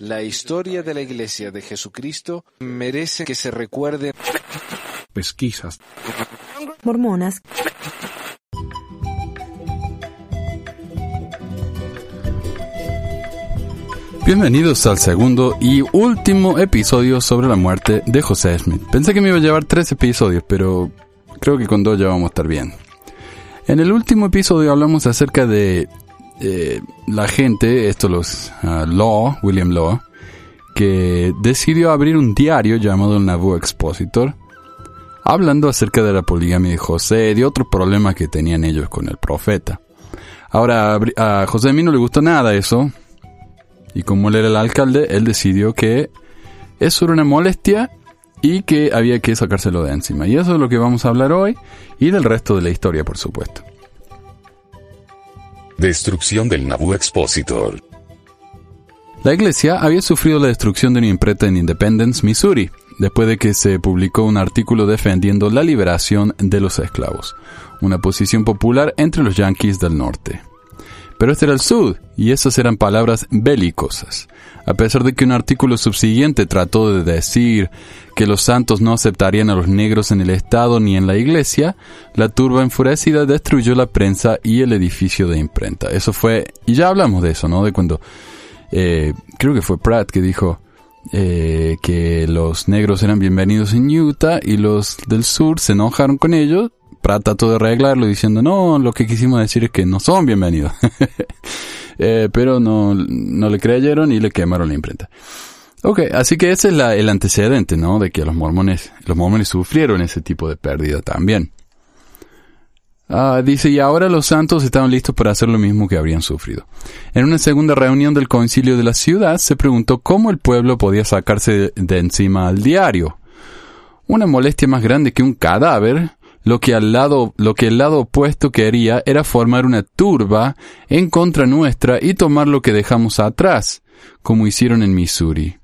La historia de la Iglesia de Jesucristo merece que se recuerde. Pesquisas. Mormonas. Bienvenidos al segundo y último episodio sobre la muerte de José Smith. Pensé que me iba a llevar tres episodios, pero creo que con dos ya vamos a estar bien. En el último episodio hablamos acerca de eh, la gente, esto los uh, Law, William Law, que decidió abrir un diario llamado el Nauvoo Expositor, hablando acerca de la poligamia de José y de otro problema que tenían ellos con el profeta. Ahora, a José a mí no le gustó nada eso, y como él era el alcalde, él decidió que eso era una molestia y que había que sacárselo de encima. Y eso es lo que vamos a hablar hoy y del resto de la historia, por supuesto. Destrucción del Nauvoo Expositor. La iglesia había sufrido la destrucción de una imprenta en Independence, Missouri, después de que se publicó un artículo defendiendo la liberación de los esclavos, una posición popular entre los yanquis del norte. Pero este era el sur, y esas eran palabras belicosas. A pesar de que un artículo subsiguiente trató de decir que los santos no aceptarían a los negros en el Estado ni en la iglesia, la turba enfurecida destruyó la prensa y el edificio de imprenta. Eso fue, y ya hablamos de eso, ¿no? De cuando, eh, creo que fue Pratt que dijo eh, que los negros eran bienvenidos en Utah y los del sur se enojaron con ellos trató de arreglarlo diciendo, no, lo que quisimos decir es que no son bienvenidos. Eh, pero no, no le creyeron y le quemaron la imprenta. Así que ese es el antecedente, ¿no? De que los mormones, los mormones sufrieron ese tipo de pérdida también. Ah, dice, y ahora los santos estaban listos para hacer lo mismo que habrían sufrido. En una segunda reunión del concilio de la ciudad se preguntó cómo el pueblo podía sacarse de encima al diario. Una molestia más grande que un cadáver lo que, al lado, lo que el lado opuesto quería era formar una turba en contra nuestra y tomar lo que dejamos atrás, como hicieron en Missouri.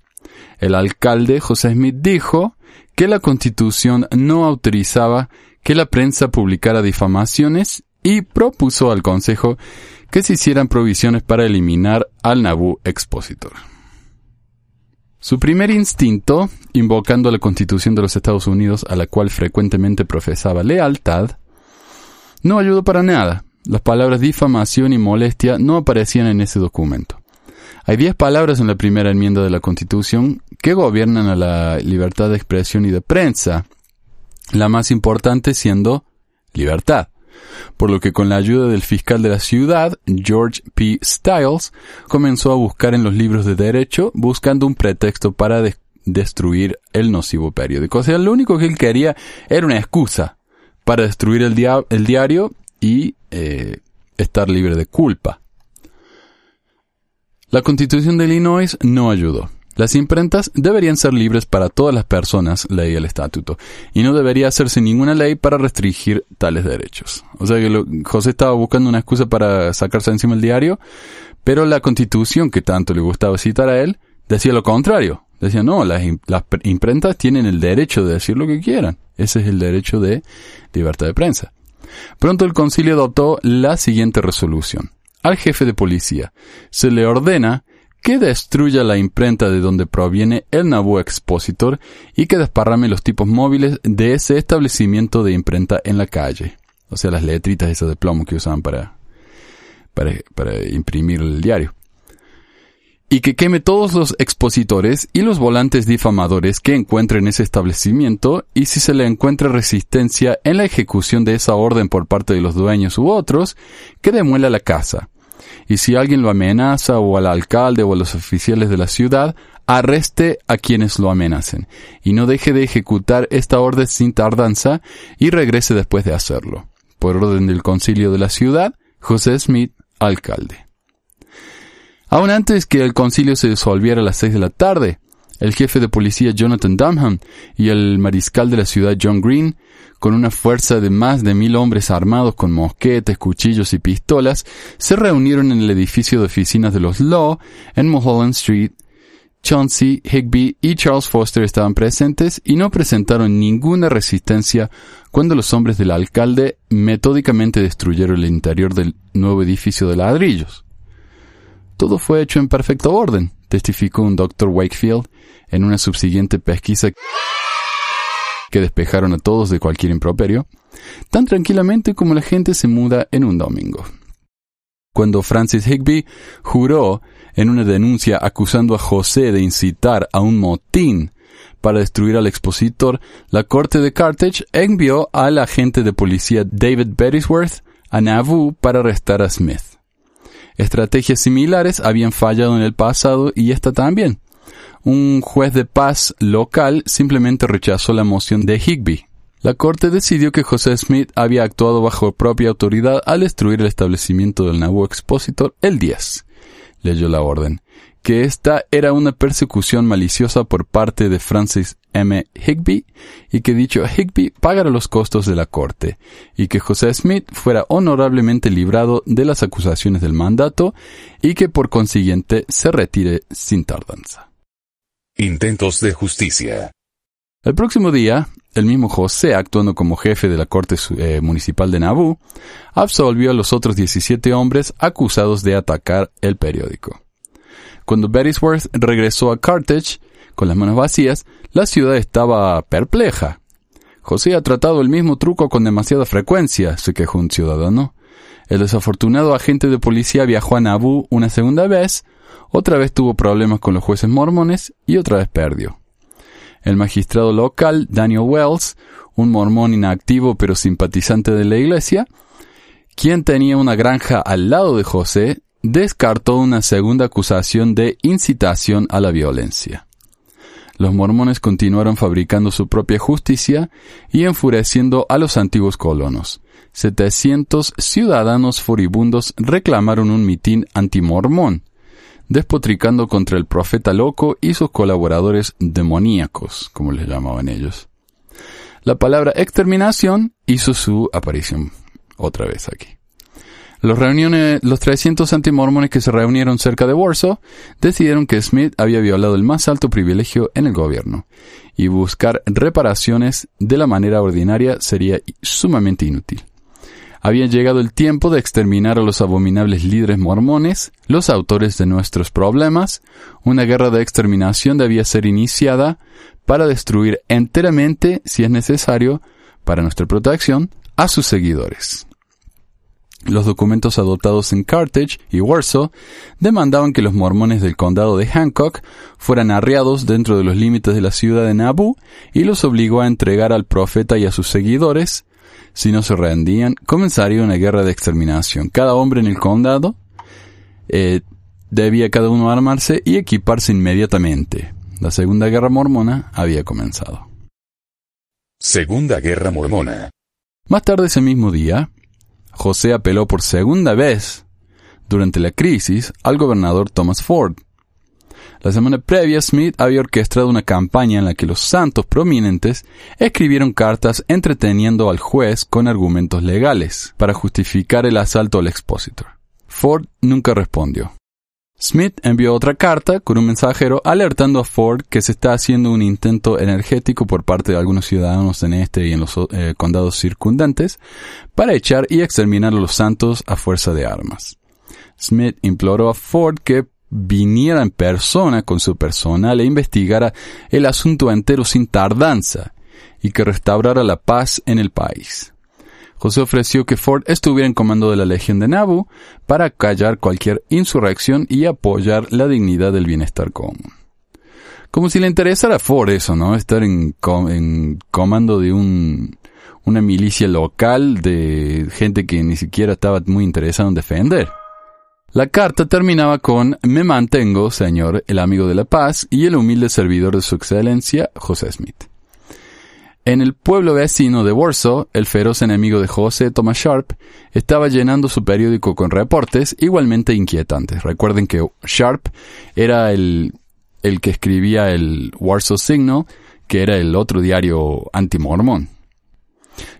El alcalde José Smith dijo que la constitución no autorizaba que la prensa publicara difamaciones y propuso al Consejo que se hicieran provisiones para eliminar al Nabu expositor. Su primer instinto, invocando la Constitución de los Estados Unidos a la cual frecuentemente profesaba lealtad, no ayudó para nada. Las palabras difamación y molestia no aparecían en ese documento. Hay diez palabras en la primera enmienda de la Constitución que gobiernan a la libertad de expresión y de prensa, la más importante siendo libertad por lo que con la ayuda del fiscal de la ciudad, George P. Stiles, comenzó a buscar en los libros de derecho buscando un pretexto para destruir el nocivo periódico. O sea, lo único que él quería era una excusa para destruir el, diario y eh, estar libre de culpa. La constitución de Illinois no ayudó. Las imprentas deberían ser libres para todas las personas, ley el estatuto, y no debería hacerse ninguna ley para restringir tales derechos. O sea que José estaba buscando una excusa para sacarse encima el diario, pero la constitución que tanto le gustaba citar a él decía lo contrario. Decía, no, las, las imprentas tienen el derecho de decir lo que quieran. Ese es el derecho de libertad de prensa. Pronto el concilio adoptó la siguiente resolución. Al jefe de policía se le ordena que destruya la imprenta de donde proviene el Nauvoo Expositor y que desparrame los tipos móviles de ese establecimiento de imprenta en la calle. O sea, las letritas esas de plomo que usaban para, para, para imprimir el diario. Y que queme todos los expositores y los volantes difamadores que encuentre en ese establecimiento y si se le encuentra resistencia en la ejecución de esa orden por parte de los dueños u otros, que demuela la casa y si alguien lo amenaza o al alcalde o a los oficiales de la ciudad, arreste a quienes lo amenacen y no deje de ejecutar esta orden sin tardanza y regrese después de hacerlo. Por orden del concilio de la ciudad, José Smith, alcalde. Aún antes que el concilio se disolviera a las seis de la tarde, el jefe de policía Jonathan Dunham y el mariscal de la ciudad John Green con una fuerza de más de mil hombres armados con mosquetes, cuchillos y pistolas, se reunieron en el edificio de oficinas de los Law en Mulholland Street. Chauncey, Higby y Charles Foster estaban presentes y no presentaron ninguna resistencia cuando los hombres del alcalde metódicamente destruyeron el interior del nuevo edificio de ladrillos. Todo fue hecho en perfecto orden, testificó un doctor Wakefield en una subsiguiente pesquisa que despejaron a todos de cualquier improperio, tan tranquilamente como la gente se muda en un domingo. Cuando Francis Higby juró en una denuncia acusando a José de incitar a un motín para destruir al expositor, la corte de Carthage envió al agente de policía David Beresworth a Nauvoo para arrestar a Smith. Estrategias similares habían fallado en el pasado y esta también. Un juez de paz local simplemente rechazó la moción de Higby. La corte decidió que José Smith había actuado bajo propia autoridad al destruir el establecimiento del Nauvoo Expositor el 10. Leyó la orden que esta era una persecución maliciosa por parte de Francis M. Higby y que dicho Higby pagara los costos de la corte y que José Smith fuera honorablemente librado de las acusaciones del mandato y que por consiguiente se retire sin tardanza. Intentos de justicia. El próximo día, el mismo José, actuando como jefe de la Corte eh, Municipal de Nabú, absolvió a los otros 17 hombres acusados de atacar el periódico. Cuando Beresworth regresó a Carthage con las manos vacías, la ciudad estaba perpleja. José ha tratado el mismo truco con demasiada frecuencia, se quejó un ciudadano. El desafortunado agente de policía viajó a Naboo una segunda vez, otra vez tuvo problemas con los jueces mormones y otra vez perdió. El magistrado local, Daniel Wells, un mormón inactivo pero simpatizante de la iglesia, quien tenía una granja al lado de José, descartó una segunda acusación de incitación a la violencia. Los mormones continuaron fabricando su propia justicia y enfureciendo a los antiguos colonos. 700 ciudadanos furibundos reclamaron un mitin antimormón, despotricando contra el profeta loco y sus colaboradores demoníacos, como les llamaban ellos. La palabra exterminación hizo su aparición otra vez aquí. Los, reuniones, los 300 antimormones que se reunieron cerca de Warsaw decidieron que Smith había violado el más alto privilegio en el gobierno, y buscar reparaciones de la manera ordinaria sería sumamente inútil. Había llegado el tiempo de exterminar a los abominables líderes mormones, los autores de nuestros problemas. Una guerra de exterminación debía ser iniciada para destruir enteramente, si es necesario, para nuestra protección, a sus seguidores. Los documentos adoptados en Carthage y Warsaw demandaban que los mormones del condado de Hancock fueran arreados dentro de los límites de la ciudad de Nauvoo y los obligó a entregar al profeta y a sus seguidores. Si no se rendían, comenzaría una guerra de exterminación. Cada hombre en el condado eh, debía cada uno armarse y equiparse inmediatamente. La Segunda Guerra Mormona había comenzado. Segunda Guerra Mormona. Más tarde ese mismo día, José apeló por segunda vez durante la crisis al gobernador Thomas Ford. La semana previa, Smith había orquestado una campaña en la que los santos prominentes escribieron cartas entreteniendo al juez con argumentos legales para justificar el asalto al expositor. Ford nunca respondió. Smith envió otra carta con un mensajero alertando a Ford que se está haciendo un intento energético por parte de algunos ciudadanos en este y en los eh, condados circundantes para echar y exterminar a los santos a fuerza de armas. Smith imploró a Ford que viniera en persona con su personal e investigara el asunto entero sin tardanza y que restaurara la paz en el país. José ofreció que Ford estuviera en comando de la Legión de Nabu para callar cualquier insurrección y apoyar la dignidad del bienestar común. Como si le interesara a Ford eso, ¿no? Estar en, comando de un, una milicia local de gente que ni siquiera estaba muy interesada en defender. La carta terminaba con Me mantengo, señor, el amigo de la paz y el humilde servidor de su excelencia, José Smith. En el pueblo vecino de Warsaw, el feroz enemigo de José, Thomas Sharp, estaba llenando su periódico con reportes igualmente inquietantes. Recuerden que Sharp era el, el que escribía el Warsaw Signal, que era el otro diario antimormón.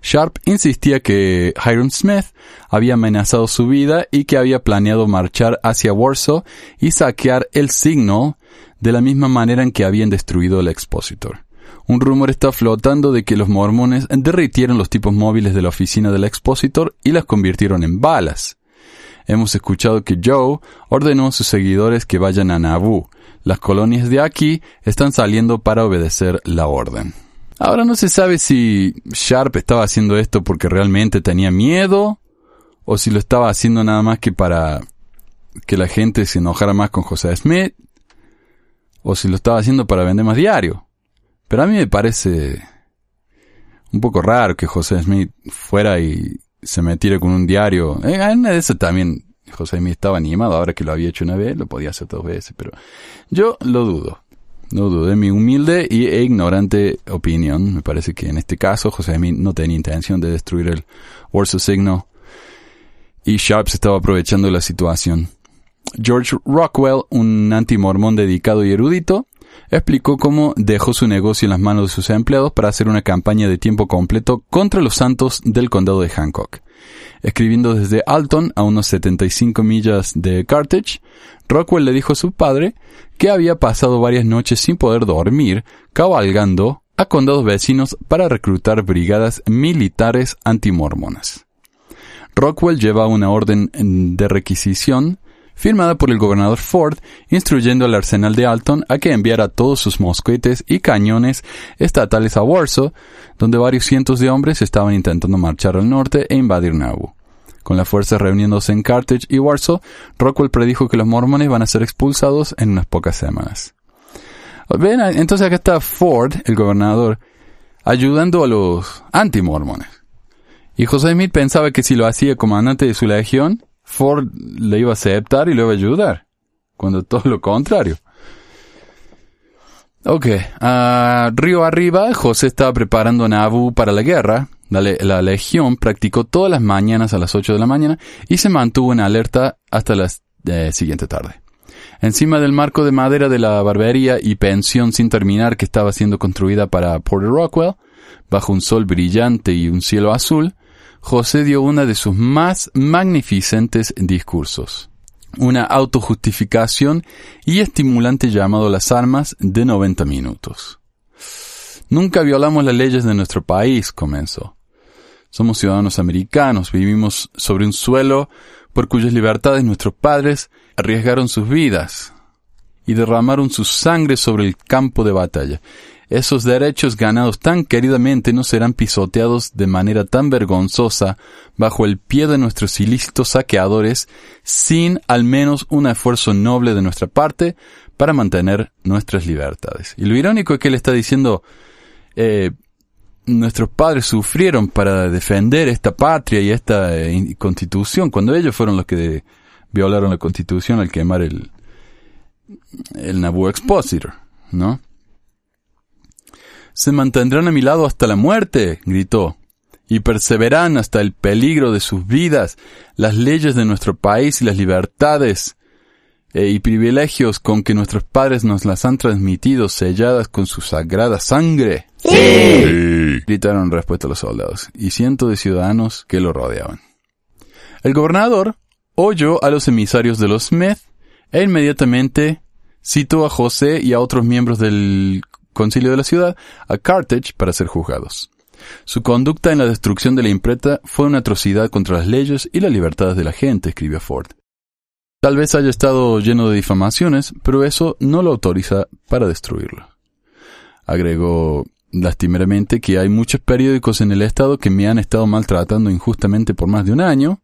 Sharp insistía que Hiram Smith había amenazado su vida y que había planeado marchar hacia Warsaw y saquear el Signal de la misma manera en que habían destruido el Expositor. Un rumor está flotando de que los mormones derritieron los tipos móviles de la oficina del expositor y las convirtieron en balas. hemos escuchado que Joe ordenó a sus seguidores que vayan a Naboo. Las colonias de aquí están saliendo para obedecer la orden. Ahora no se sabe si Sharp estaba haciendo esto porque realmente tenía miedo o si lo estaba haciendo nada más que para que la gente se enojara más con José Smith o si lo estaba haciendo para vender más diario. Pero a mí me parece un poco raro que José Smith fuera y se metiera con un diario. Eh, en eso también José Smith estaba animado, ahora que lo había hecho una vez, lo podía hacer dos veces, pero yo lo dudo. No dudo mi humilde e ignorante opinión. Me parece que en este caso José Smith no tenía intención de destruir el Warsaw Signal y Sharp se estaba aprovechando de la situación. George Rockwell, un antimormón dedicado y erudito, explicó cómo dejó su negocio en las manos de sus empleados para hacer una campaña de tiempo completo contra los santos del condado de Hancock. Escribiendo desde Alton, a unos 75 millas de Carthage, Rockwell le dijo a su padre que había pasado varias noches sin poder dormir, cabalgando a condados vecinos para reclutar brigadas militares antimormonas. Rockwell lleva una orden de requisición firmada por el gobernador Ford, instruyendo al arsenal de Alton a que enviara todos sus mosquetes y cañones estatales a Warsaw, donde varios cientos de hombres estaban intentando marchar al norte e invadir Nauvoo. Con las fuerzas reuniéndose en Carthage y Warsaw, Rockwell predijo que los mormones van a ser expulsados en unas pocas semanas. Ven, entonces acá está Ford, el gobernador, ayudando a los anti-mormones. Y José Smith pensaba que si lo hacía comandante de su legión, Ford le iba a aceptar y le iba a ayudar, cuando todo lo contrario. Ok, uh, río arriba, José estaba preparando a Nabu para la guerra. La, la, legión practicó todas las mañanas a las 8 de la mañana y se mantuvo en alerta hasta la eh, siguiente tarde. Encima del marco de madera de la barbería y pensión sin terminar que estaba siendo construida para Porter Rockwell, bajo un sol brillante y un cielo azul, José dio una de sus más magnificentes discursos, una autojustificación y estimulante llamado Las Armas de 90 minutos. Nunca violamos las leyes de nuestro país, comenzó. Somos ciudadanos americanos, vivimos sobre un suelo por cuyas libertades nuestros padres arriesgaron sus vidas y derramaron su sangre sobre el campo de batalla esos derechos ganados tan queridamente no serán pisoteados de manera tan vergonzosa bajo el pie de nuestros ilícitos saqueadores sin al menos un esfuerzo noble de nuestra parte para mantener nuestras libertades. Y lo irónico es que él está diciendo, eh, nuestros padres sufrieron para defender esta patria y esta eh, constitución, cuando ellos fueron los que violaron la constitución al quemar el, el Nabu Expositor, ¿no? Se mantendrán a mi lado hasta la muerte, gritó, y perseveran hasta el peligro de sus vidas, las leyes de nuestro país y las libertades eh, y privilegios con que nuestros padres nos las han transmitido selladas con su sagrada sangre. Sí. gritaron en respuesta los soldados y cientos de ciudadanos que lo rodeaban. El gobernador oyó a los emisarios de los Smith e inmediatamente citó a José y a otros miembros del concilio de la ciudad a Carthage para ser juzgados. Su conducta en la destrucción de la imprenta fue una atrocidad contra las leyes y las libertades de la gente, escribió Ford. Tal vez haya estado lleno de difamaciones, pero eso no lo autoriza para destruirlo. Agregó lastimeramente que hay muchos periódicos en el estado que me han estado maltratando injustamente por más de un año,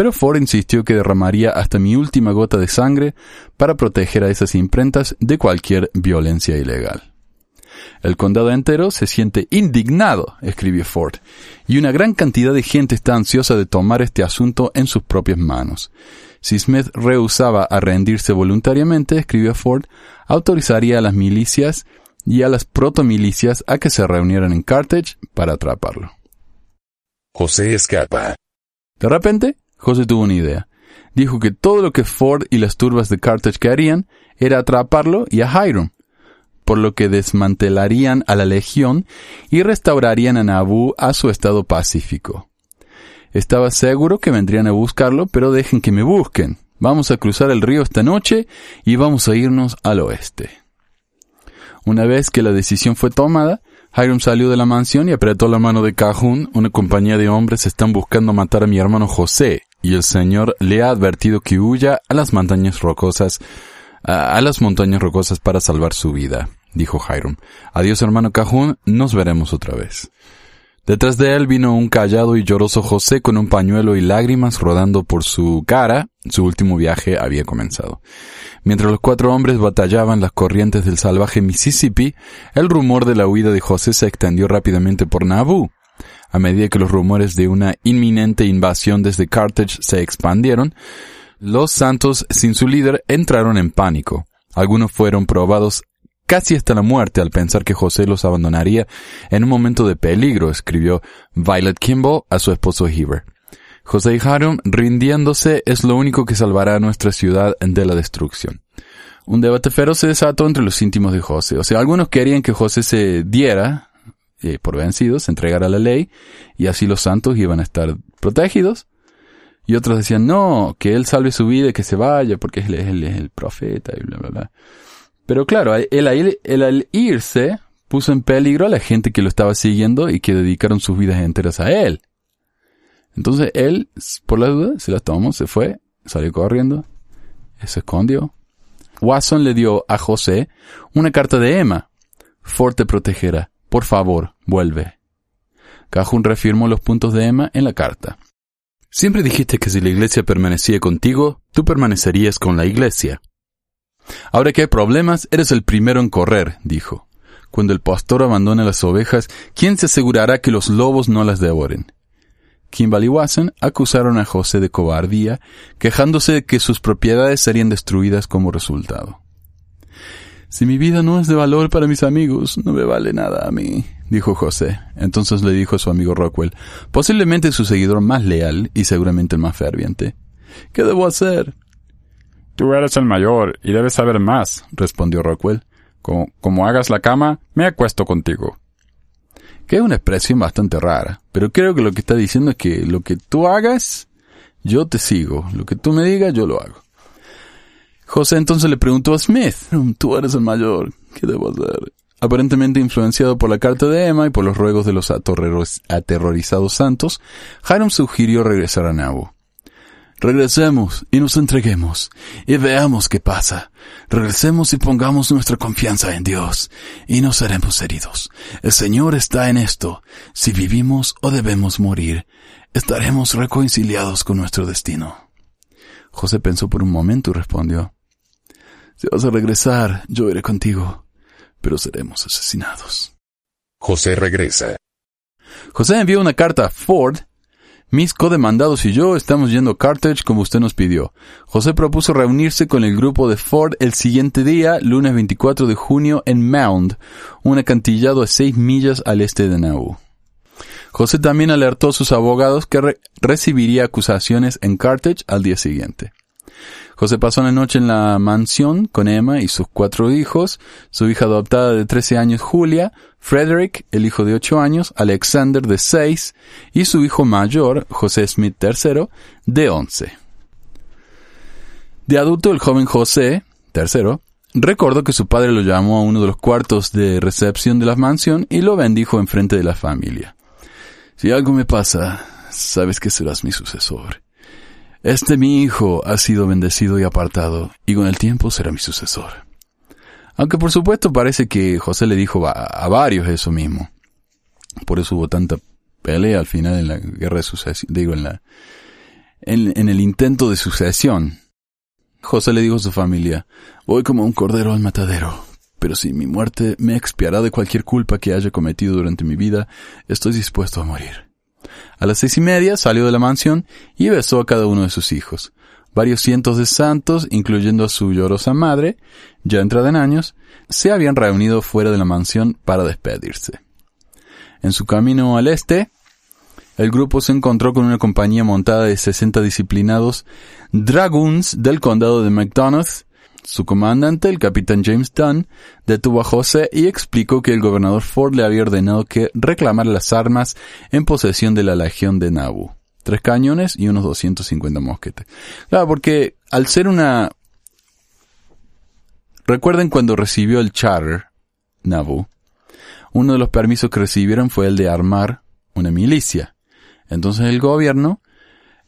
pero Ford insistió que derramaría hasta mi última gota de sangre para proteger a esas imprentas de cualquier violencia ilegal. El condado entero se siente indignado, escribió Ford, y una gran cantidad de gente está ansiosa de tomar este asunto en sus propias manos. Si Smith rehusaba a rendirse voluntariamente, escribió Ford, autorizaría a las milicias y a las protomilicias a que se reunieran en Carthage para atraparlo. José escapa. De repente, José tuvo una idea. Dijo que todo lo que Ford y las turbas de Carthage querían era atraparlo y a Hiram, por lo que desmantelarían a la legión y restaurarían a Nabú a su estado pacífico. Estaba seguro que vendrían a buscarlo, pero dejen que me busquen. Vamos a cruzar el río esta noche y vamos a irnos al oeste. Una vez que la decisión fue tomada, Hiram salió de la mansión y apretó la mano de Cajun. Una compañía de hombres están buscando matar a mi hermano José, y el Señor le ha advertido que huya a las montañas rocosas, a, las montañas rocosas para salvar su vida, dijo Hiram. Adiós hermano Cajún, nos veremos otra vez. Detrás de él vino un callado y lloroso José con un pañuelo y lágrimas rodando por su cara. Su último viaje había comenzado. Mientras los cuatro hombres batallaban las corrientes del salvaje Mississippi, el rumor de la huida de José se extendió rápidamente por Nauvoo. A medida que los rumores de una inminente invasión desde Carthage se expandieron, los santos sin su líder entraron en pánico. Algunos fueron probados casi hasta la muerte al pensar que José los abandonaría en un momento de peligro, escribió Violet Kimball a su esposo Heber. José y Harum rindiéndose es lo único que salvará a nuestra ciudad de la destrucción. Un debate feroz se desató entre los íntimos de José. O sea, algunos querían que José se diera eh, por vencidos, se entregara la ley, y así los santos iban a estar protegidos. Y otros decían, no, que él salve su vida y que se vaya porque él es el, profeta y bla, bla, bla. Pero claro, él al irse puso en peligro a la gente que lo estaba siguiendo y que dedicaron sus vidas enteras a él. Entonces él, por la duda, se las tomó, se fue, salió corriendo, se escondió. Watson le dio a José una carta de Emma. Ford te protegerá. Por favor, vuelve. Cajun reafirmó los puntos de Emma en la carta. Siempre dijiste que si la iglesia permanecía contigo, tú permanecerías con la iglesia. Ahora que hay problemas, eres el primero en correr, dijo. Cuando el pastor abandone las ovejas, ¿quién se asegurará que los lobos no las devoren? Kimball y acusaron a José de cobardía, quejándose de que sus propiedades serían destruidas como resultado. Si mi vida no es de valor para mis amigos, no me vale nada a mí, dijo José. Entonces le dijo a su amigo Rockwell, posiblemente su seguidor más leal y seguramente el más ferviente. ¿Qué debo hacer? Tú eres el mayor y debes saber más, respondió Rockwell. Como, como hagas la cama, me acuesto contigo. Que es una expresión bastante rara, pero creo que lo que está diciendo es que lo que tú hagas, yo te sigo. Lo que tú me digas, yo lo hago. José entonces le preguntó a Smith, tú eres el mayor, ¿qué debo hacer? Aparentemente influenciado por la carta de Emma y por los ruegos de los aterrorizados santos, Hiram sugirió regresar a Nauvoo. Regresemos y nos entreguemos y veamos qué pasa. Regresemos y pongamos nuestra confianza en Dios y no seremos heridos. El Señor está en esto. Si vivimos o debemos morir, estaremos reconciliados con nuestro destino. José pensó por un momento y respondió, Si vas a regresar, yo iré contigo, pero seremos asesinados. José regresa. José envió una carta a Ford mis codemandados y yo estamos yendo a Carthage como usted nos pidió. José propuso reunirse con el grupo de Ford el siguiente día, lunes 24 de junio, en Mound, un acantilado a seis millas al este de Nauvoo. José también alertó a sus abogados que recibiría acusaciones en Carthage al día siguiente. José pasó la noche en la mansión con Emma y sus cuatro hijos, su hija adoptada de 13 años Julia, Frederick, el hijo de 8 años, Alexander de 6 y su hijo mayor, José Smith III, de 11. De adulto, el joven José, tercero, recordó que su padre lo llamó a uno de los cuartos de recepción de la mansión y lo bendijo en frente de la familia. Si algo me pasa, sabes que serás mi sucesor. Este mi hijo ha sido bendecido y apartado, y con el tiempo será mi sucesor. Aunque por supuesto parece que José le dijo a, varios eso mismo. Por eso hubo tanta pelea al final en la guerra de sucesión, digo, en la, en, en el intento de sucesión. José le dijo a su familia, voy como un cordero al matadero, pero si mi muerte me expiará de cualquier culpa que haya cometido durante mi vida, estoy dispuesto a morir. A las seis y media salió de la mansión y besó a cada uno de sus hijos. Varios cientos de santos, incluyendo a su llorosa madre, ya entrada en años, se habían reunido fuera de la mansión para despedirse. En su camino al este, el grupo se encontró con una compañía montada de 60 disciplinados dragoons del condado de McDonough su comandante, el capitán James Dunn, detuvo a José y explicó que el gobernador Ford le había ordenado que reclamara las armas en posesión de la legión de Nauvoo. Tres cañones y unos 250 mosquetes. Claro, porque al ser una... Recuerden cuando recibió el charter, Nauvoo, uno de los permisos que recibieron fue el de armar una milicia. Entonces el gobierno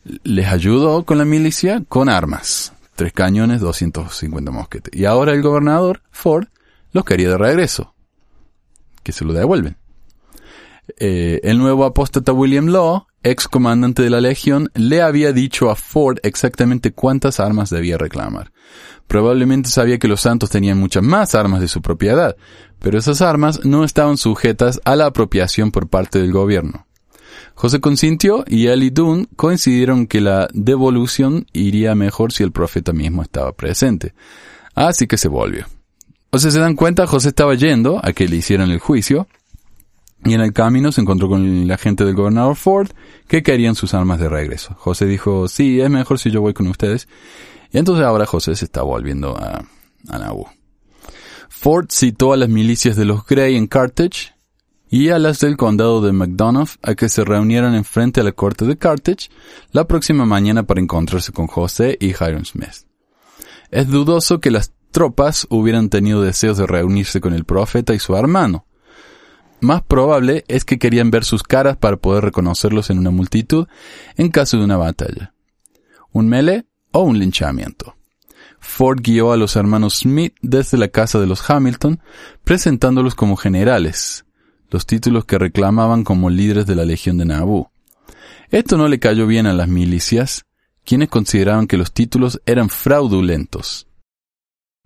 les ayudó con la milicia con armas. Tres cañones, 250 mosquetes. Y ahora el gobernador, Ford, los quería de regreso. Que se lo devuelven. Eh, el nuevo apóstata William Law, ex comandante de la Legión, le había dicho a Ford exactamente cuántas armas debía reclamar. Probablemente sabía que los santos tenían muchas más armas de su propiedad, pero esas armas no estaban sujetas a la apropiación por parte del gobierno. José consintió y él y Dunn coincidieron que la devolución iría mejor si el profeta mismo estaba presente. Así que se volvió. O sea, se dan cuenta, José estaba yendo a que le hicieran el juicio, y en el camino se encontró con la gente del gobernador Ford que querían sus armas de regreso. José dijo, sí, es mejor si yo voy con ustedes. Y entonces ahora José se está volviendo a, a. Ford citó a las milicias de los Grey en Carthage y a las del condado de Macdonough a que se reunieran en frente a la corte de Carthage la próxima mañana para encontrarse con José y Hiram Smith. Es dudoso que las tropas hubieran tenido deseos de reunirse con el profeta y su hermano. Más probable es que querían ver sus caras para poder reconocerlos en una multitud en caso de una batalla. Un melee o un linchamiento. Ford guió a los hermanos Smith desde la casa de los Hamilton, presentándolos como generales, los títulos que reclamaban como líderes de la Legión de Nabú. Esto no le cayó bien a las milicias, quienes consideraban que los títulos eran fraudulentos.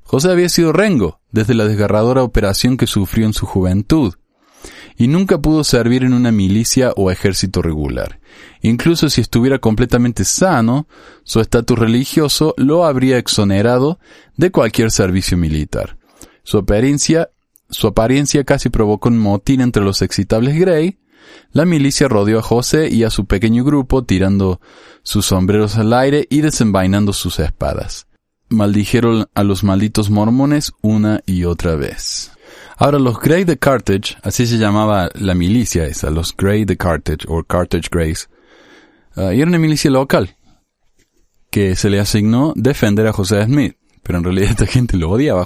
José había sido rengo desde la desgarradora operación que sufrió en su juventud, y nunca pudo servir en una milicia o ejército regular. Incluso si estuviera completamente sano, su estatus religioso lo habría exonerado de cualquier servicio militar. Su apariencia su apariencia casi provocó un motín entre los excitables Grey. La milicia rodeó a José y a su pequeño grupo tirando sus sombreros al aire y desenvainando sus espadas. Maldijeron a los malditos mormones una y otra vez. Ahora los Grey de Carthage, así se llamaba la milicia esa, los Grey de Carthage o Carthage Greys, uh, era una milicia local que se le asignó defender a José Smith pero en realidad esta gente lo odiaba.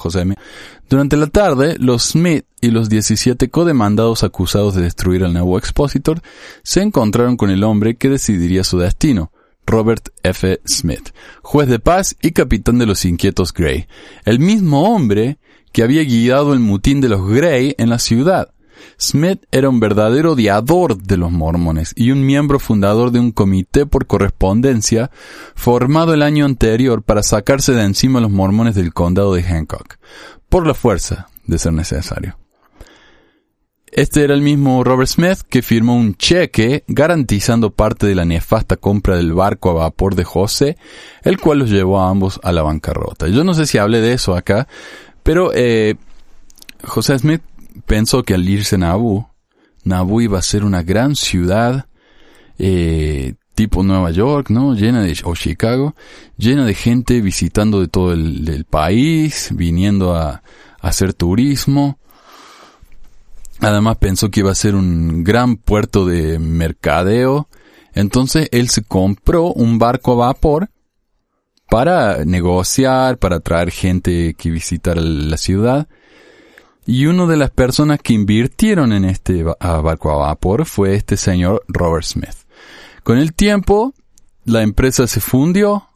Durante la tarde, los Smith y los 17 codemandados acusados de destruir al nuevo expositor se encontraron con el hombre que decidiría su destino, Robert F. Smith, juez de paz y capitán de los inquietos Gray, el mismo hombre que había guiado el mutín de los Gray en la ciudad. Smith era un verdadero odiador de los mormones y un miembro fundador de un comité por correspondencia formado el año anterior para sacarse de encima a los mormones del condado de Hancock, por la fuerza, de ser necesario. Este era el mismo Robert Smith que firmó un cheque garantizando parte de la nefasta compra del barco a vapor de José, el cual los llevó a ambos a la bancarrota. Yo no sé si hablé de eso acá, pero eh, José Smith pensó que al irse a Nauvoo, Nauvoo iba a ser una gran ciudad, eh, tipo Nueva York, ¿no? Llena de, o Chicago, llena de gente visitando de todo el, país, viniendo a, hacer turismo. Además pensó que iba a ser un gran puerto de mercadeo. Entonces él se compró un barco a vapor para negociar, para traer gente que visitara la ciudad. Y una de las personas que invirtieron en este barco a vapor fue este señor Robert Smith. Con el tiempo, la empresa se fundió,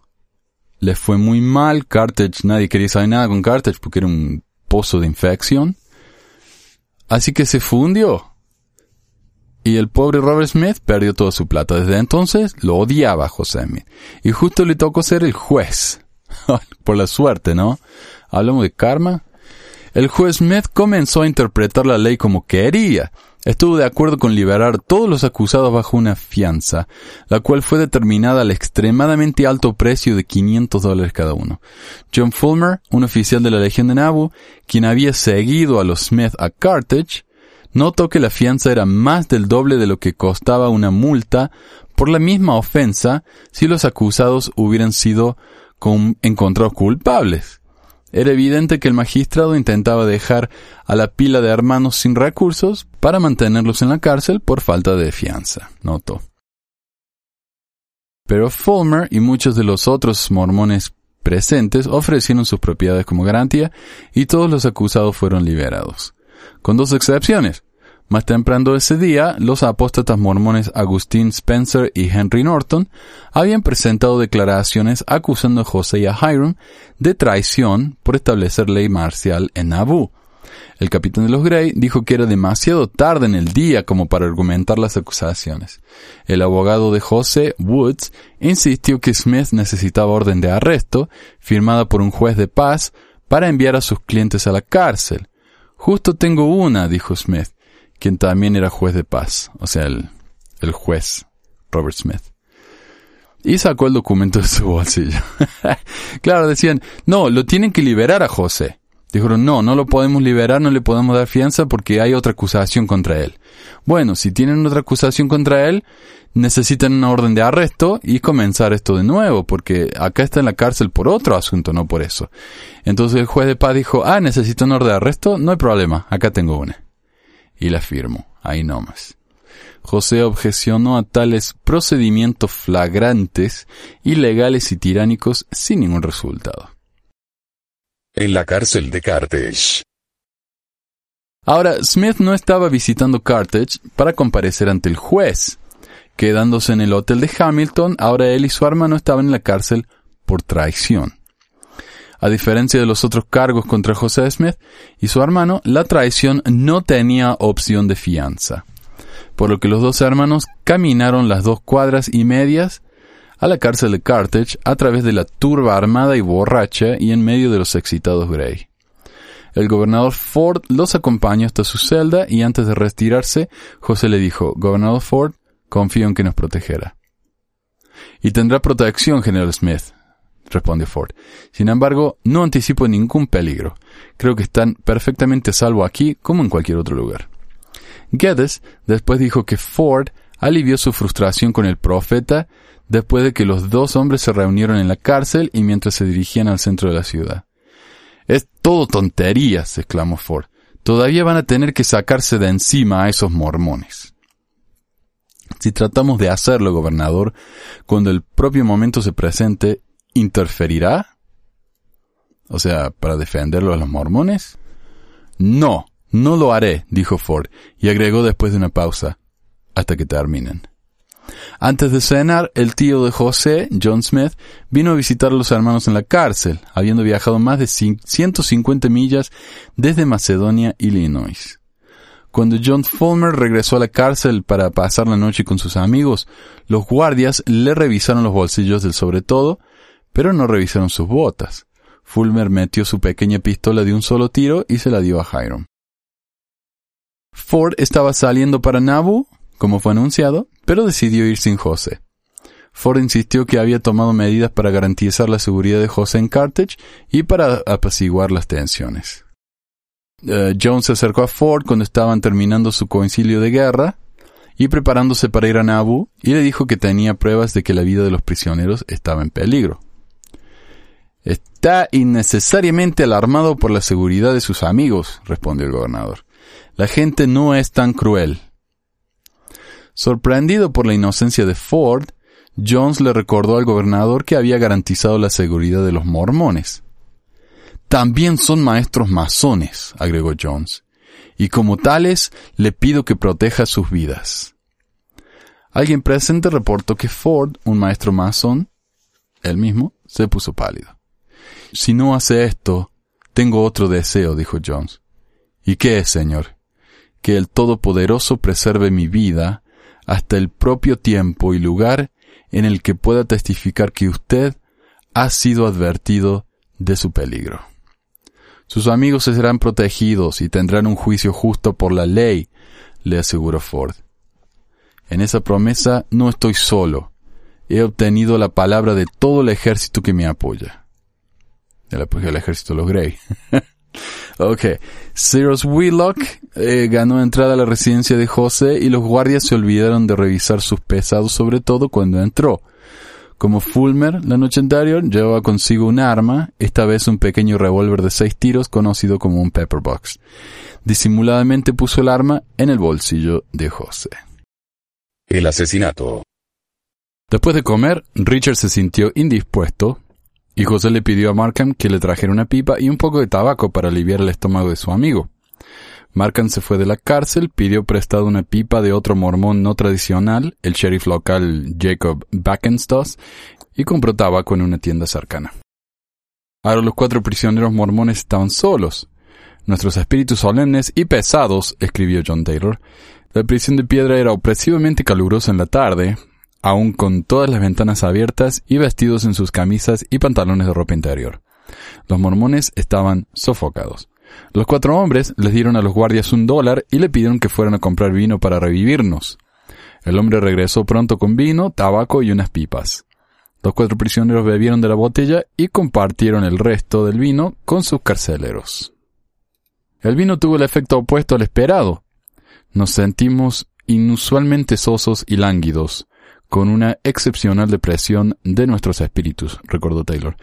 le fue muy mal, Carthage, nadie quería saber nada con Carthage porque era un pozo de infección. Así que se fundió. Y el pobre Robert Smith perdió toda su plata. Desde entonces lo odiaba José. Y justo le tocó ser el juez. Por la suerte, ¿no? Hablamos de karma. El juez Smith comenzó a interpretar la ley como quería. Estuvo de acuerdo con liberar todos los acusados bajo una fianza, la cual fue determinada al extremadamente alto precio de 500 dólares cada uno. John Fulmer, un oficial de la Legión de Nauvoo, quien había seguido a los Smith a Carthage, notó que la fianza era más del doble de lo que costaba una multa por la misma ofensa si los acusados hubieran sido encontrados culpables. Era evidente que el magistrado intentaba dejar a la pila de hermanos sin recursos para mantenerlos en la cárcel por falta de fianza, notó. Pero Fulmer y muchos de los otros mormones presentes ofrecieron sus propiedades como garantía y todos los acusados fueron liberados. Con dos excepciones. Más temprano ese día, los apóstatas mormones Agustín Spencer y Henry Norton habían presentado declaraciones acusando a José y a Hiram de traición por establecer ley marcial en Nauvoo. El capitán de los Grey dijo que era demasiado tarde en el día como para argumentar las acusaciones. El abogado de José, Woods, insistió que Smith necesitaba orden de arresto, firmada por un juez de paz, para enviar a sus clientes a la cárcel. Justo tengo una, dijo Smith, quien también era juez de paz, o sea, el, el juez, Robert Smith. Y sacó el documento de su bolsillo. claro, decían, no, lo tienen que liberar a José. Dijeron, no, no lo podemos liberar, no le podemos dar fianza porque hay otra acusación contra él. Bueno, si tienen otra acusación contra él, necesitan una orden de arresto y comenzar esto de nuevo, porque acá está en la cárcel por otro asunto, no por eso. Entonces el juez de paz dijo, ah, necesito una orden de arresto, no hay problema, acá tengo una. Y la firmo, ahí nomás. José objecionó a tales procedimientos flagrantes, ilegales y tiránicos sin ningún resultado en la cárcel de Carthage. Ahora, Smith no estaba visitando Carthage para comparecer ante el juez. Quedándose en el hotel de Hamilton, ahora él y su hermano estaban en la cárcel por traición. A diferencia de los otros cargos contra José Smith y su hermano, la traición no tenía opción de fianza. Por lo que los dos hermanos caminaron las dos cuadras y medias a la cárcel de Carthage a través de la turba armada y borracha y en medio de los excitados Grey. El gobernador Ford los acompañó hasta su celda y antes de retirarse, José le dijo, Gobernador Ford, confío en que nos protegerá. Y tendrá protección, General Smith, respondió Ford. Sin embargo, no anticipo ningún peligro. Creo que están perfectamente a salvo aquí como en cualquier otro lugar. Geddes después dijo que Ford alivió su frustración con el profeta después de que los dos hombres se reunieron en la cárcel y mientras se dirigían al centro de la ciudad. Es todo tonterías, exclamó Ford. Todavía van a tener que sacarse de encima a esos mormones. Si tratamos de hacerlo, gobernador, cuando el propio momento se presente, ¿interferirá? O sea, para defenderlo a los mormones? No, no lo haré, dijo Ford, y agregó después de una pausa, hasta que terminen. Antes de cenar, el tío de José, John Smith, vino a visitar a los hermanos en la cárcel, habiendo viajado más de 150 millas desde Macedonia, Illinois. Cuando John Fulmer regresó a la cárcel para pasar la noche con sus amigos, los guardias le revisaron los bolsillos del sobre todo, pero no revisaron sus botas. Fulmer metió su pequeña pistola de un solo tiro y se la dio a Hiram. Ford estaba saliendo para Nauvoo como fue anunciado, pero decidió ir sin José. Ford insistió que había tomado medidas para garantizar la seguridad de José en Carthage y para apaciguar las tensiones. Eh, Jones se acercó a Ford cuando estaban terminando su concilio de guerra y preparándose para ir a Nauvoo y le dijo que tenía pruebas de que la vida de los prisioneros estaba en peligro. Está innecesariamente alarmado por la seguridad de sus amigos, respondió el gobernador. La gente no es tan cruel. Sorprendido por la inocencia de Ford, Jones le recordó al gobernador que había garantizado la seguridad de los mormones. También son maestros masones, agregó Jones, y como tales le pido que proteja sus vidas. Alguien presente reportó que Ford, un maestro masón, él mismo, se puso pálido. Si no hace esto, tengo otro deseo, dijo Jones. ¿Y qué es, señor? Que el Todopoderoso preserve mi vida hasta el propio tiempo y lugar en el que pueda testificar que usted ha sido advertido de su peligro. Sus amigos serán protegidos y tendrán un juicio justo por la ley, le aseguró Ford. En esa promesa no estoy solo. He obtenido la palabra de todo el ejército que me apoya. El apoyo del ejército de los Grey. Ok. Cyrus Wheelock eh, ganó entrada a la residencia de José y los guardias se olvidaron de revisar sus pesados sobre todo cuando entró. Como Fulmer, la noche anterior, llevaba consigo un arma, esta vez un pequeño revólver de seis tiros conocido como un pepperbox. Disimuladamente puso el arma en el bolsillo de José. El asesinato. Después de comer, Richard se sintió indispuesto, y José le pidió a Markham que le trajera una pipa y un poco de tabaco para aliviar el estómago de su amigo. Markham se fue de la cárcel, pidió prestado una pipa de otro mormón no tradicional, el sheriff local Jacob Backenstoss, y compró tabaco en una tienda cercana. Ahora los cuatro prisioneros mormones estaban solos. Nuestros espíritus solemnes y pesados, escribió John Taylor. La prisión de piedra era opresivamente calurosa en la tarde, aún con todas las ventanas abiertas y vestidos en sus camisas y pantalones de ropa interior. Los mormones estaban sofocados. Los cuatro hombres les dieron a los guardias un dólar y le pidieron que fueran a comprar vino para revivirnos. El hombre regresó pronto con vino, tabaco y unas pipas. Los cuatro prisioneros bebieron de la botella y compartieron el resto del vino con sus carceleros. El vino tuvo el efecto opuesto al esperado. Nos sentimos inusualmente sosos y lánguidos, con una excepcional depresión de nuestros espíritus, recordó Taylor.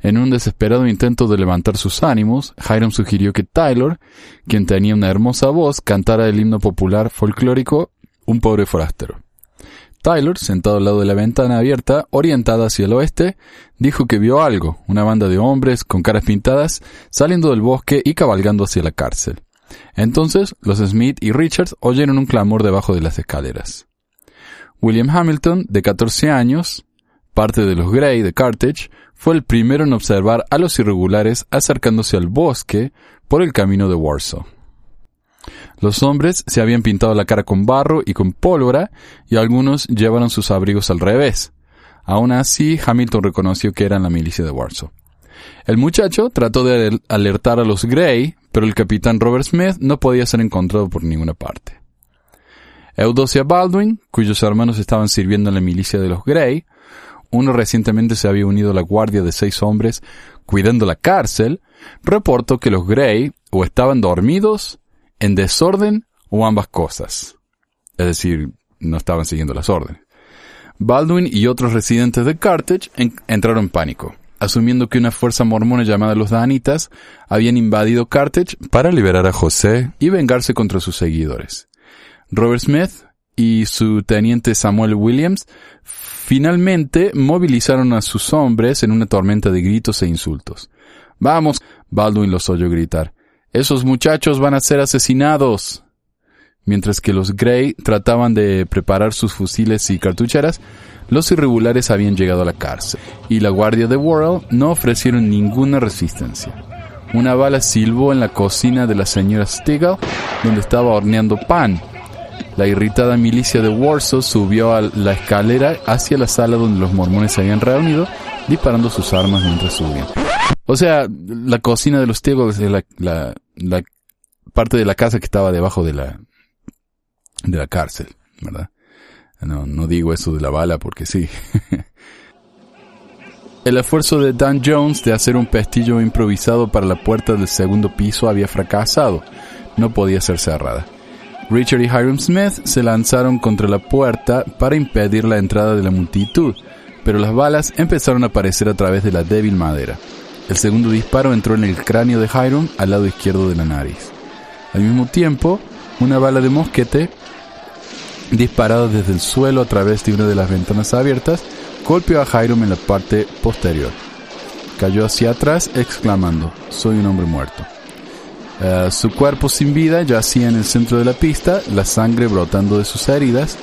En un desesperado intento de levantar sus ánimos, Hiram sugirió que Taylor, quien tenía una hermosa voz, cantara el himno popular folclórico Un pobre forastero. Taylor, sentado al lado de la ventana abierta, orientada hacia el oeste, dijo que vio algo, una banda de hombres con caras pintadas, saliendo del bosque y cabalgando hacia la cárcel. Entonces, los Smith y Richards oyeron un clamor debajo de las escaleras. William Hamilton, de 14 años, parte de los Gray de Carthage, fue el primero en observar a los irregulares acercándose al bosque por el camino de Warsaw. Los hombres se habían pintado la cara con barro y con pólvora, y algunos llevaron sus abrigos al revés. Aún así, Hamilton reconoció que eran la milicia de Warsaw. El muchacho trató de alertar a los Gray, pero el capitán Robert Smith no podía ser encontrado por ninguna parte. Eudosia Baldwin, cuyos hermanos estaban sirviendo en la milicia de los Gray, uno recientemente se había unido a la guardia de seis hombres cuidando la cárcel, reportó que los Gray o estaban dormidos, en desorden o ambas cosas. Es decir, no estaban siguiendo las órdenes. Baldwin y otros residentes de Carthage entraron en pánico, asumiendo que una fuerza mormona llamada los Danitas habían invadido Carthage para liberar a José y vengarse contra sus seguidores. Robert Smith y su teniente Samuel Williams finalmente movilizaron a sus hombres en una tormenta de gritos e insultos. Vamos, Baldwin los oyó gritar. Esos muchachos van a ser asesinados. Mientras que los Gray trataban de preparar sus fusiles y cartucheras, los irregulares habían llegado a la cárcel, y la guardia de Worrell no ofrecieron ninguna resistencia. Una bala silbó en la cocina de la señora Stegall, donde estaba horneando pan, la irritada milicia de Warsaw subió a la escalera hacia la sala donde los mormones se habían reunido, disparando sus armas mientras subían. O sea, la cocina de los Tegos es la, la, la, parte de la casa que estaba debajo de la, de la cárcel, ¿verdad? No, no digo eso de la bala porque sí. El esfuerzo de Dan Jones de hacer un pestillo improvisado para la puerta del segundo piso había fracasado. No podía ser cerrada. Richard y Hiram Smith se lanzaron contra la puerta para impedir la entrada de la multitud, pero las balas empezaron a aparecer a través de la débil madera. El segundo disparo entró en el cráneo de Hiram al lado izquierdo de la nariz. Al mismo tiempo, una bala de mosquete, disparada desde el suelo a través de una de las ventanas abiertas, golpeó a Hiram en la parte posterior. Cayó hacia atrás exclamando, soy un hombre muerto. Eh, su cuerpo sin vida yacía en el centro de la pista, la sangre brotando de sus heridas.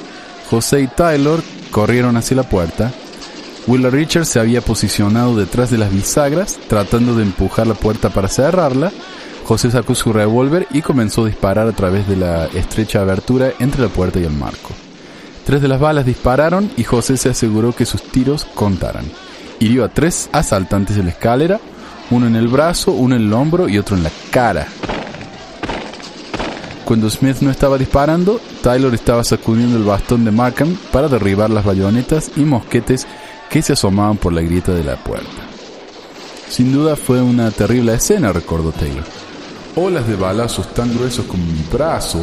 José y Taylor corrieron hacia la puerta. Willa Richards se había posicionado detrás de las bisagras, tratando de empujar la puerta para cerrarla. José sacó su revólver y comenzó a disparar a través de la estrecha abertura entre la puerta y el marco. Tres de las balas dispararon y José se aseguró que sus tiros contaran. Hirió a tres asaltantes de la escalera, uno en el brazo, uno en el hombro y otro en la cara. Cuando Smith no estaba disparando, Taylor estaba sacudiendo el bastón de Markham para derribar las bayonetas y mosquetes que se asomaban por la grieta de la puerta. Sin duda fue una terrible escena, recordó Taylor. Olas de balazos tan gruesos como mi brazo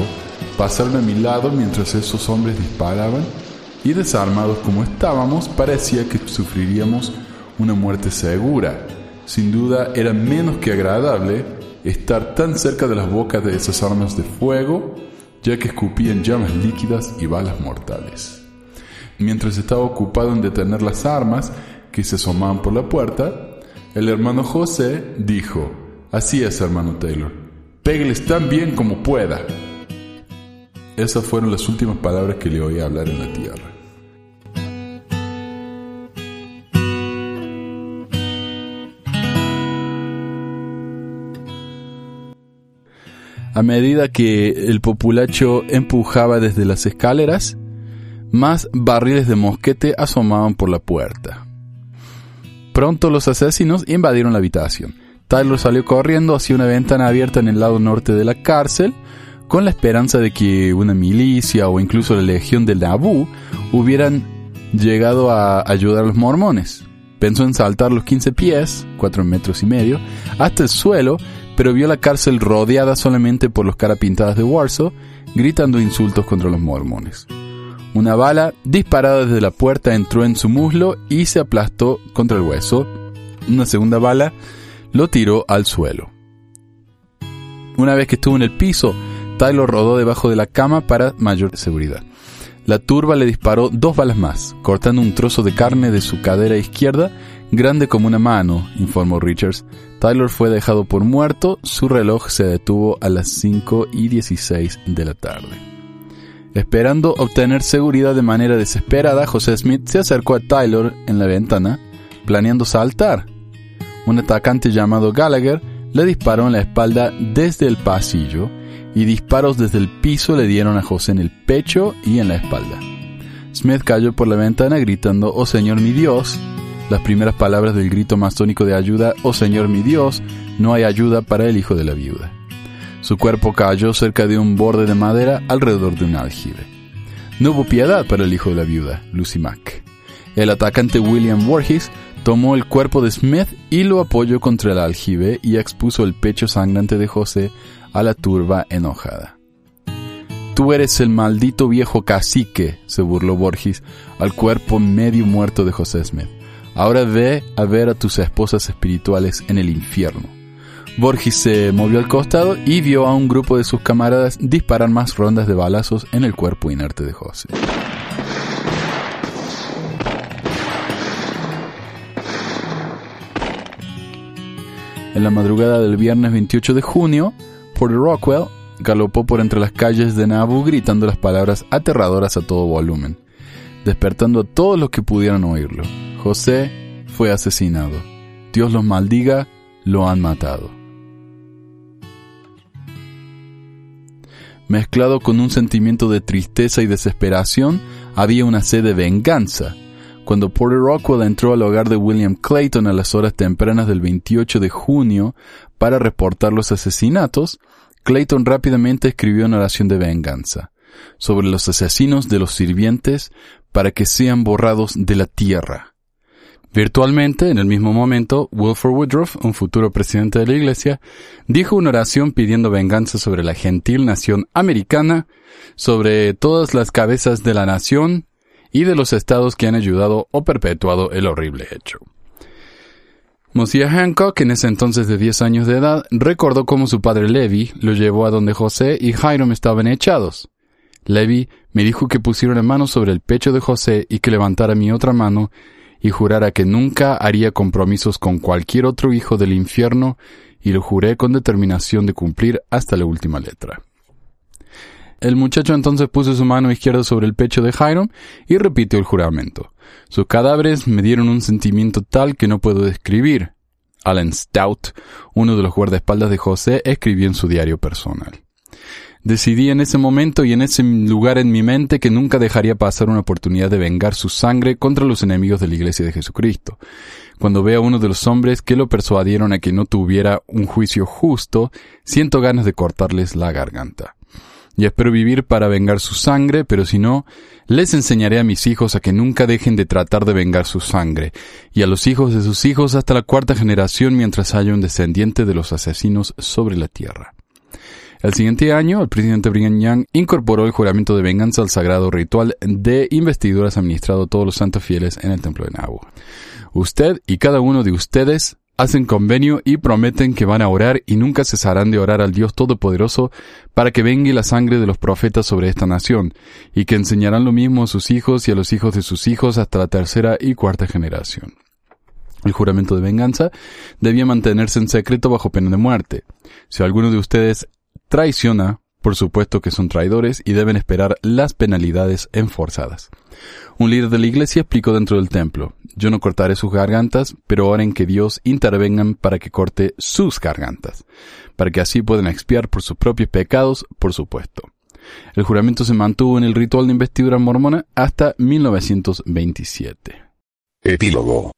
pasaron a mi lado mientras esos hombres disparaban y desarmados como estábamos parecía que sufriríamos una muerte segura. Sin duda era menos que agradable estar tan cerca de las bocas de esas armas de fuego, ya que escupían llamas líquidas y balas mortales. Mientras estaba ocupado en detener las armas que se asomaban por la puerta, el hermano José dijo, Así es, hermano Taylor, Pégueles tan bien como pueda. Esas fueron las últimas palabras que le oí hablar en la tierra. A medida que el populacho empujaba desde las escaleras, más barriles de mosquete asomaban por la puerta. Pronto los asesinos invadieron la habitación. Tyler salió corriendo hacia una ventana abierta en el lado norte de la cárcel, con la esperanza de que una milicia o incluso la legión del Nabu hubieran llegado a ayudar a los mormones. Pensó en saltar los 15 pies, 4 metros y medio, hasta el suelo pero vio la cárcel rodeada solamente por los carapintadas de Warsaw, gritando insultos contra los mormones. Una bala disparada desde la puerta entró en su muslo y se aplastó contra el hueso. Una segunda bala lo tiró al suelo. Una vez que estuvo en el piso, Tyler rodó debajo de la cama para mayor seguridad. La turba le disparó dos balas más, cortando un trozo de carne de su cadera izquierda, grande como una mano, informó Richards, Tyler fue dejado por muerto, su reloj se detuvo a las 5 y 16 de la tarde. Esperando obtener seguridad de manera desesperada, José Smith se acercó a Tyler en la ventana, planeando saltar. Un atacante llamado Gallagher le disparó en la espalda desde el pasillo y disparos desde el piso le dieron a José en el pecho y en la espalda. Smith cayó por la ventana gritando, Oh Señor mi Dios, las primeras palabras del grito masónico de ayuda, Oh Señor mi Dios, no hay ayuda para el hijo de la viuda. Su cuerpo cayó cerca de un borde de madera alrededor de un aljibe. No hubo piedad para el hijo de la viuda, Lucy Mack. El atacante William Voorhees tomó el cuerpo de Smith y lo apoyó contra el aljibe y expuso el pecho sangrante de José a la turba enojada. Tú eres el maldito viejo cacique, se burló Voorhees al cuerpo medio muerto de José Smith. Ahora ve a ver a tus esposas espirituales en el infierno. Borges se movió al costado y vio a un grupo de sus camaradas disparar más rondas de balazos en el cuerpo inerte de José. En la madrugada del viernes 28 de junio, Porter Rockwell galopó por entre las calles de Nauvoo gritando las palabras aterradoras a todo volumen, despertando a todos los que pudieran oírlo. José fue asesinado. Dios los maldiga, lo han matado. Mezclado con un sentimiento de tristeza y desesperación, había una sed de venganza. Cuando Porter Rockwell entró al hogar de William Clayton a las horas tempranas del 28 de junio para reportar los asesinatos, Clayton rápidamente escribió una oración de venganza sobre los asesinos de los sirvientes para que sean borrados de la tierra. Virtualmente, en el mismo momento, Wilford Woodruff, un futuro presidente de la Iglesia, dijo una oración pidiendo venganza sobre la gentil nación americana, sobre todas las cabezas de la nación y de los estados que han ayudado o perpetuado el horrible hecho. Mosiah Hancock, en ese entonces de 10 años de edad, recordó cómo su padre Levi lo llevó a donde José y Hiram estaban echados. Levi me dijo que pusiera una mano sobre el pecho de José y que levantara mi otra mano y jurara que nunca haría compromisos con cualquier otro hijo del infierno, y lo juré con determinación de cumplir hasta la última letra. El muchacho entonces puso su mano izquierda sobre el pecho de Hiram y repitió el juramento. Sus cadáveres me dieron un sentimiento tal que no puedo describir. Alan Stout, uno de los guardaespaldas de José, escribió en su diario personal. Decidí en ese momento y en ese lugar en mi mente que nunca dejaría pasar una oportunidad de vengar su sangre contra los enemigos de la Iglesia de Jesucristo. Cuando veo a uno de los hombres que lo persuadieron a que no tuviera un juicio justo, siento ganas de cortarles la garganta. Y espero vivir para vengar su sangre, pero si no, les enseñaré a mis hijos a que nunca dejen de tratar de vengar su sangre, y a los hijos de sus hijos hasta la cuarta generación mientras haya un descendiente de los asesinos sobre la tierra. El siguiente año, el presidente Brigham Young incorporó el juramento de venganza al sagrado ritual de investiduras administrado a todos los santos fieles en el templo de Nabu. Usted y cada uno de ustedes hacen convenio y prometen que van a orar y nunca cesarán de orar al Dios Todopoderoso para que vengue la sangre de los profetas sobre esta nación, y que enseñarán lo mismo a sus hijos y a los hijos de sus hijos hasta la tercera y cuarta generación. El juramento de venganza debía mantenerse en secreto bajo pena de muerte. Si alguno de ustedes traiciona, por supuesto que son traidores y deben esperar las penalidades enforzadas. Un líder de la iglesia explicó dentro del templo, yo no cortaré sus gargantas, pero oren que Dios intervengan para que corte sus gargantas, para que así puedan expiar por sus propios pecados, por supuesto. El juramento se mantuvo en el ritual de investidura mormona hasta 1927. Epílogo.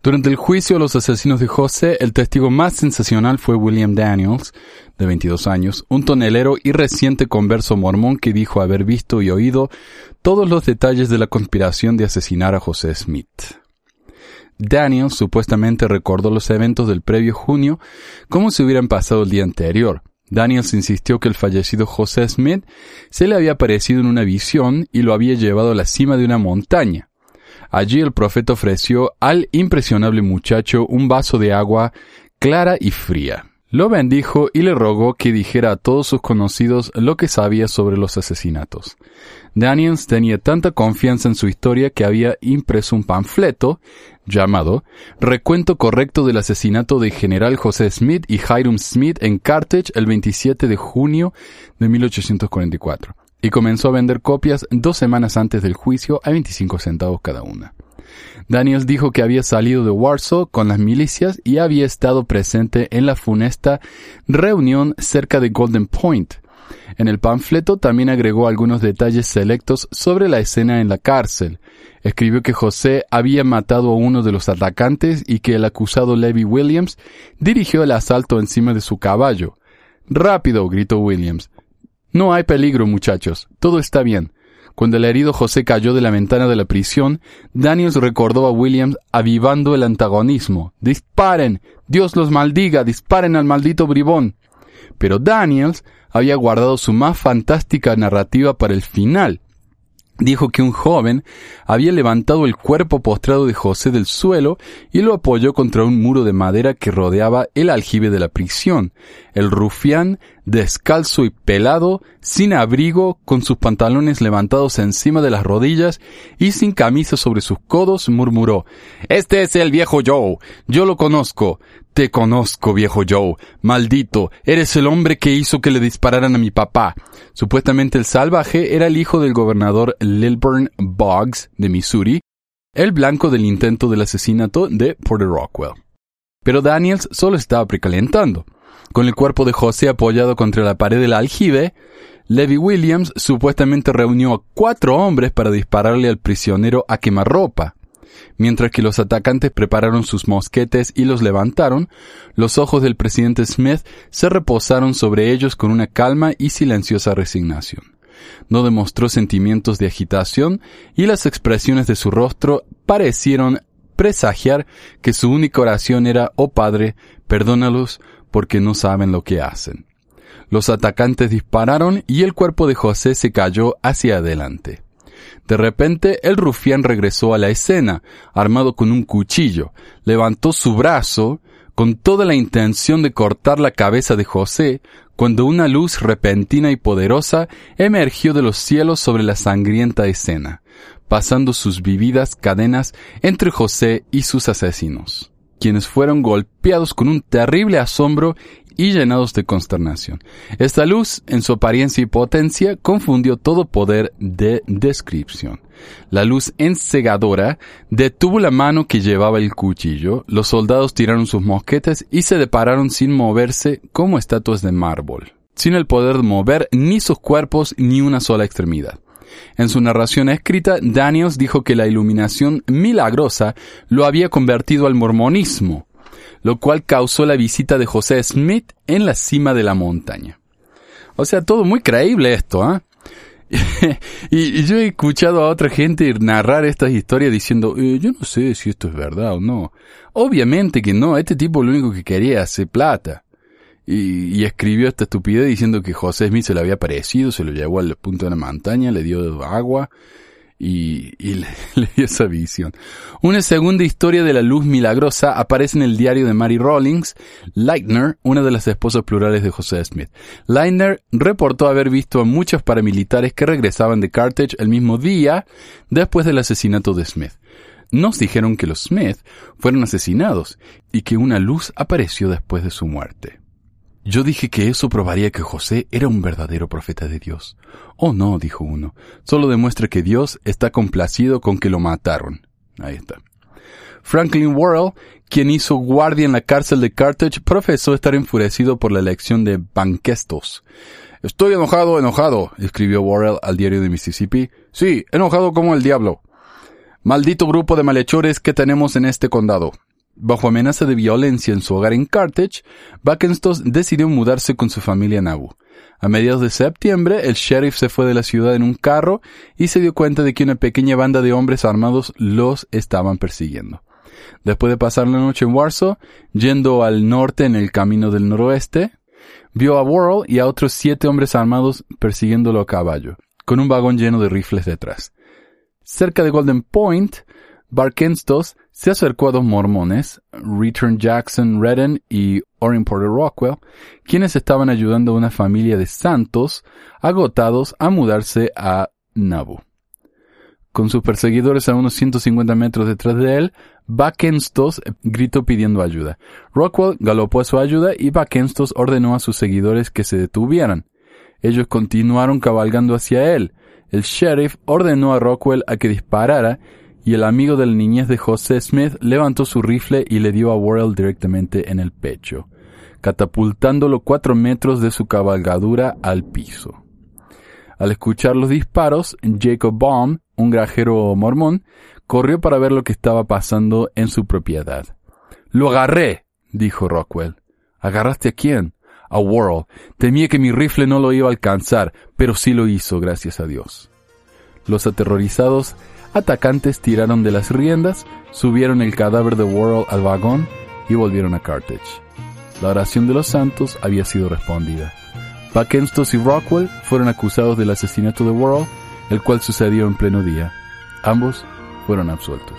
Durante el juicio a los asesinos de José, el testigo más sensacional fue William Daniels, de 22 años, un tonelero y reciente converso mormón que dijo haber visto y oído todos los detalles de la conspiración de asesinar a José Smith. Daniels supuestamente recordó los eventos del previo junio como si hubieran pasado el día anterior. Daniels insistió que el fallecido José Smith se le había aparecido en una visión y lo había llevado a la cima de una montaña. Allí el profeta ofreció al impresionable muchacho un vaso de agua clara y fría. Lo bendijo y le rogó que dijera a todos sus conocidos lo que sabía sobre los asesinatos. Daniels tenía tanta confianza en su historia que había impreso un panfleto llamado Recuento correcto del asesinato de General José Smith y Hiram Smith en Carthage el 27 de junio de 1844 y comenzó a vender copias dos semanas antes del juicio a 25 centavos cada una. Daniels dijo que había salido de Warsaw con las milicias y había estado presente en la funesta reunión cerca de Golden Point. En el panfleto también agregó algunos detalles selectos sobre la escena en la cárcel. Escribió que José había matado a uno de los atacantes y que el acusado Levy Williams dirigió el asalto encima de su caballo. Rápido, gritó Williams. No hay peligro, muchachos. Todo está bien. Cuando el herido José cayó de la ventana de la prisión, Daniels recordó a Williams avivando el antagonismo. Disparen. Dios los maldiga. Disparen al maldito bribón. Pero Daniels había guardado su más fantástica narrativa para el final dijo que un joven había levantado el cuerpo postrado de José del suelo y lo apoyó contra un muro de madera que rodeaba el aljibe de la prisión. El rufián, descalzo y pelado, sin abrigo, con sus pantalones levantados encima de las rodillas y sin camisa sobre sus codos, murmuró Este es el viejo Joe. Yo lo conozco. Te conozco, viejo Joe. Maldito, eres el hombre que hizo que le dispararan a mi papá. Supuestamente el salvaje era el hijo del gobernador Lilburn Boggs de Missouri, el blanco del intento del asesinato de Porter Rockwell. Pero Daniels solo estaba precalentando. Con el cuerpo de José apoyado contra la pared del aljibe, Levi Williams supuestamente reunió a cuatro hombres para dispararle al prisionero a quemarropa. Mientras que los atacantes prepararon sus mosquetes y los levantaron, los ojos del presidente Smith se reposaron sobre ellos con una calma y silenciosa resignación. No demostró sentimientos de agitación y las expresiones de su rostro parecieron presagiar que su única oración era, oh Padre, perdónalos porque no saben lo que hacen. Los atacantes dispararon y el cuerpo de José se cayó hacia adelante. De repente el rufián regresó a la escena, armado con un cuchillo, levantó su brazo, con toda la intención de cortar la cabeza de José, cuando una luz repentina y poderosa emergió de los cielos sobre la sangrienta escena, pasando sus vividas cadenas entre José y sus asesinos, quienes fueron golpeados con un terrible asombro y llenados de consternación. Esta luz, en su apariencia y potencia, confundió todo poder de descripción. La luz encegadora detuvo la mano que llevaba el cuchillo, los soldados tiraron sus mosquetes y se depararon sin moverse como estatuas de mármol, sin el poder de mover ni sus cuerpos ni una sola extremidad. En su narración escrita, Daniels dijo que la iluminación milagrosa lo había convertido al mormonismo, lo cual causó la visita de José Smith en la cima de la montaña. O sea, todo muy creíble esto, ¿ah? y, yo he escuchado a otra gente narrar estas historias diciendo, eh, yo no sé si esto es verdad o no. Obviamente que no, este tipo lo único que quería era hacer plata. Y, escribió esta estupidez diciendo que José Smith se le había parecido, se lo llevó al punto de la montaña, le dio agua y, le, dio esa visión. Una segunda historia de la luz milagrosa aparece en el diario de Mary Rawlings, Leitner, una de las esposas plurales de José Smith. Leitner reportó haber visto a muchos paramilitares que regresaban de Carthage el mismo día después del asesinato de Smith. Nos dijeron que los Smith fueron asesinados y que una luz apareció después de su muerte. Yo dije que eso probaría que José era un verdadero profeta de Dios. Oh no, dijo uno, solo demuestra que Dios está complacido con que lo mataron. Ahí está. Franklin Worrell, quien hizo guardia en la cárcel de Carthage, profesó estar enfurecido por la elección de Banquestos. Estoy enojado, enojado, escribió Worrell al diario de Mississippi. Sí, enojado como el diablo. Maldito grupo de malhechores que tenemos en este condado. Bajo amenaza de violencia en su hogar en Carthage, Buckenstos decidió mudarse con su familia a Nauvoo. A mediados de septiembre, el sheriff se fue de la ciudad en un carro y se dio cuenta de que una pequeña banda de hombres armados los estaban persiguiendo. Después de pasar la noche en Warsaw, yendo al norte en el camino del noroeste, vio a Worrell y a otros siete hombres armados persiguiéndolo a caballo, con un vagón lleno de rifles detrás. Cerca de Golden Point, Barkenstos se acercó a dos mormones, Return Jackson Redden y Orrin Porter Rockwell, quienes estaban ayudando a una familia de santos agotados a mudarse a Nauvoo. Con sus perseguidores a unos 150 metros detrás de él, Bakenstos gritó pidiendo ayuda. Rockwell galopó a su ayuda y Bakenstos ordenó a sus seguidores que se detuvieran. Ellos continuaron cabalgando hacia él. El sheriff ordenó a Rockwell a que disparara y el amigo de la niñez de José Smith levantó su rifle y le dio a Worrell directamente en el pecho, catapultándolo cuatro metros de su cabalgadura al piso. Al escuchar los disparos, Jacob Baum, un grajero mormón, corrió para ver lo que estaba pasando en su propiedad. Lo agarré, dijo Rockwell. ¿Agarraste a quién? A Worrell. Temía que mi rifle no lo iba a alcanzar, pero sí lo hizo, gracias a Dios. Los aterrorizados atacantes tiraron de las riendas, subieron el cadáver de Worrell al vagón y volvieron a Carthage. La oración de los santos había sido respondida. Buckenstos y Rockwell fueron acusados del asesinato de Worrell, el cual sucedió en pleno día. Ambos fueron absueltos.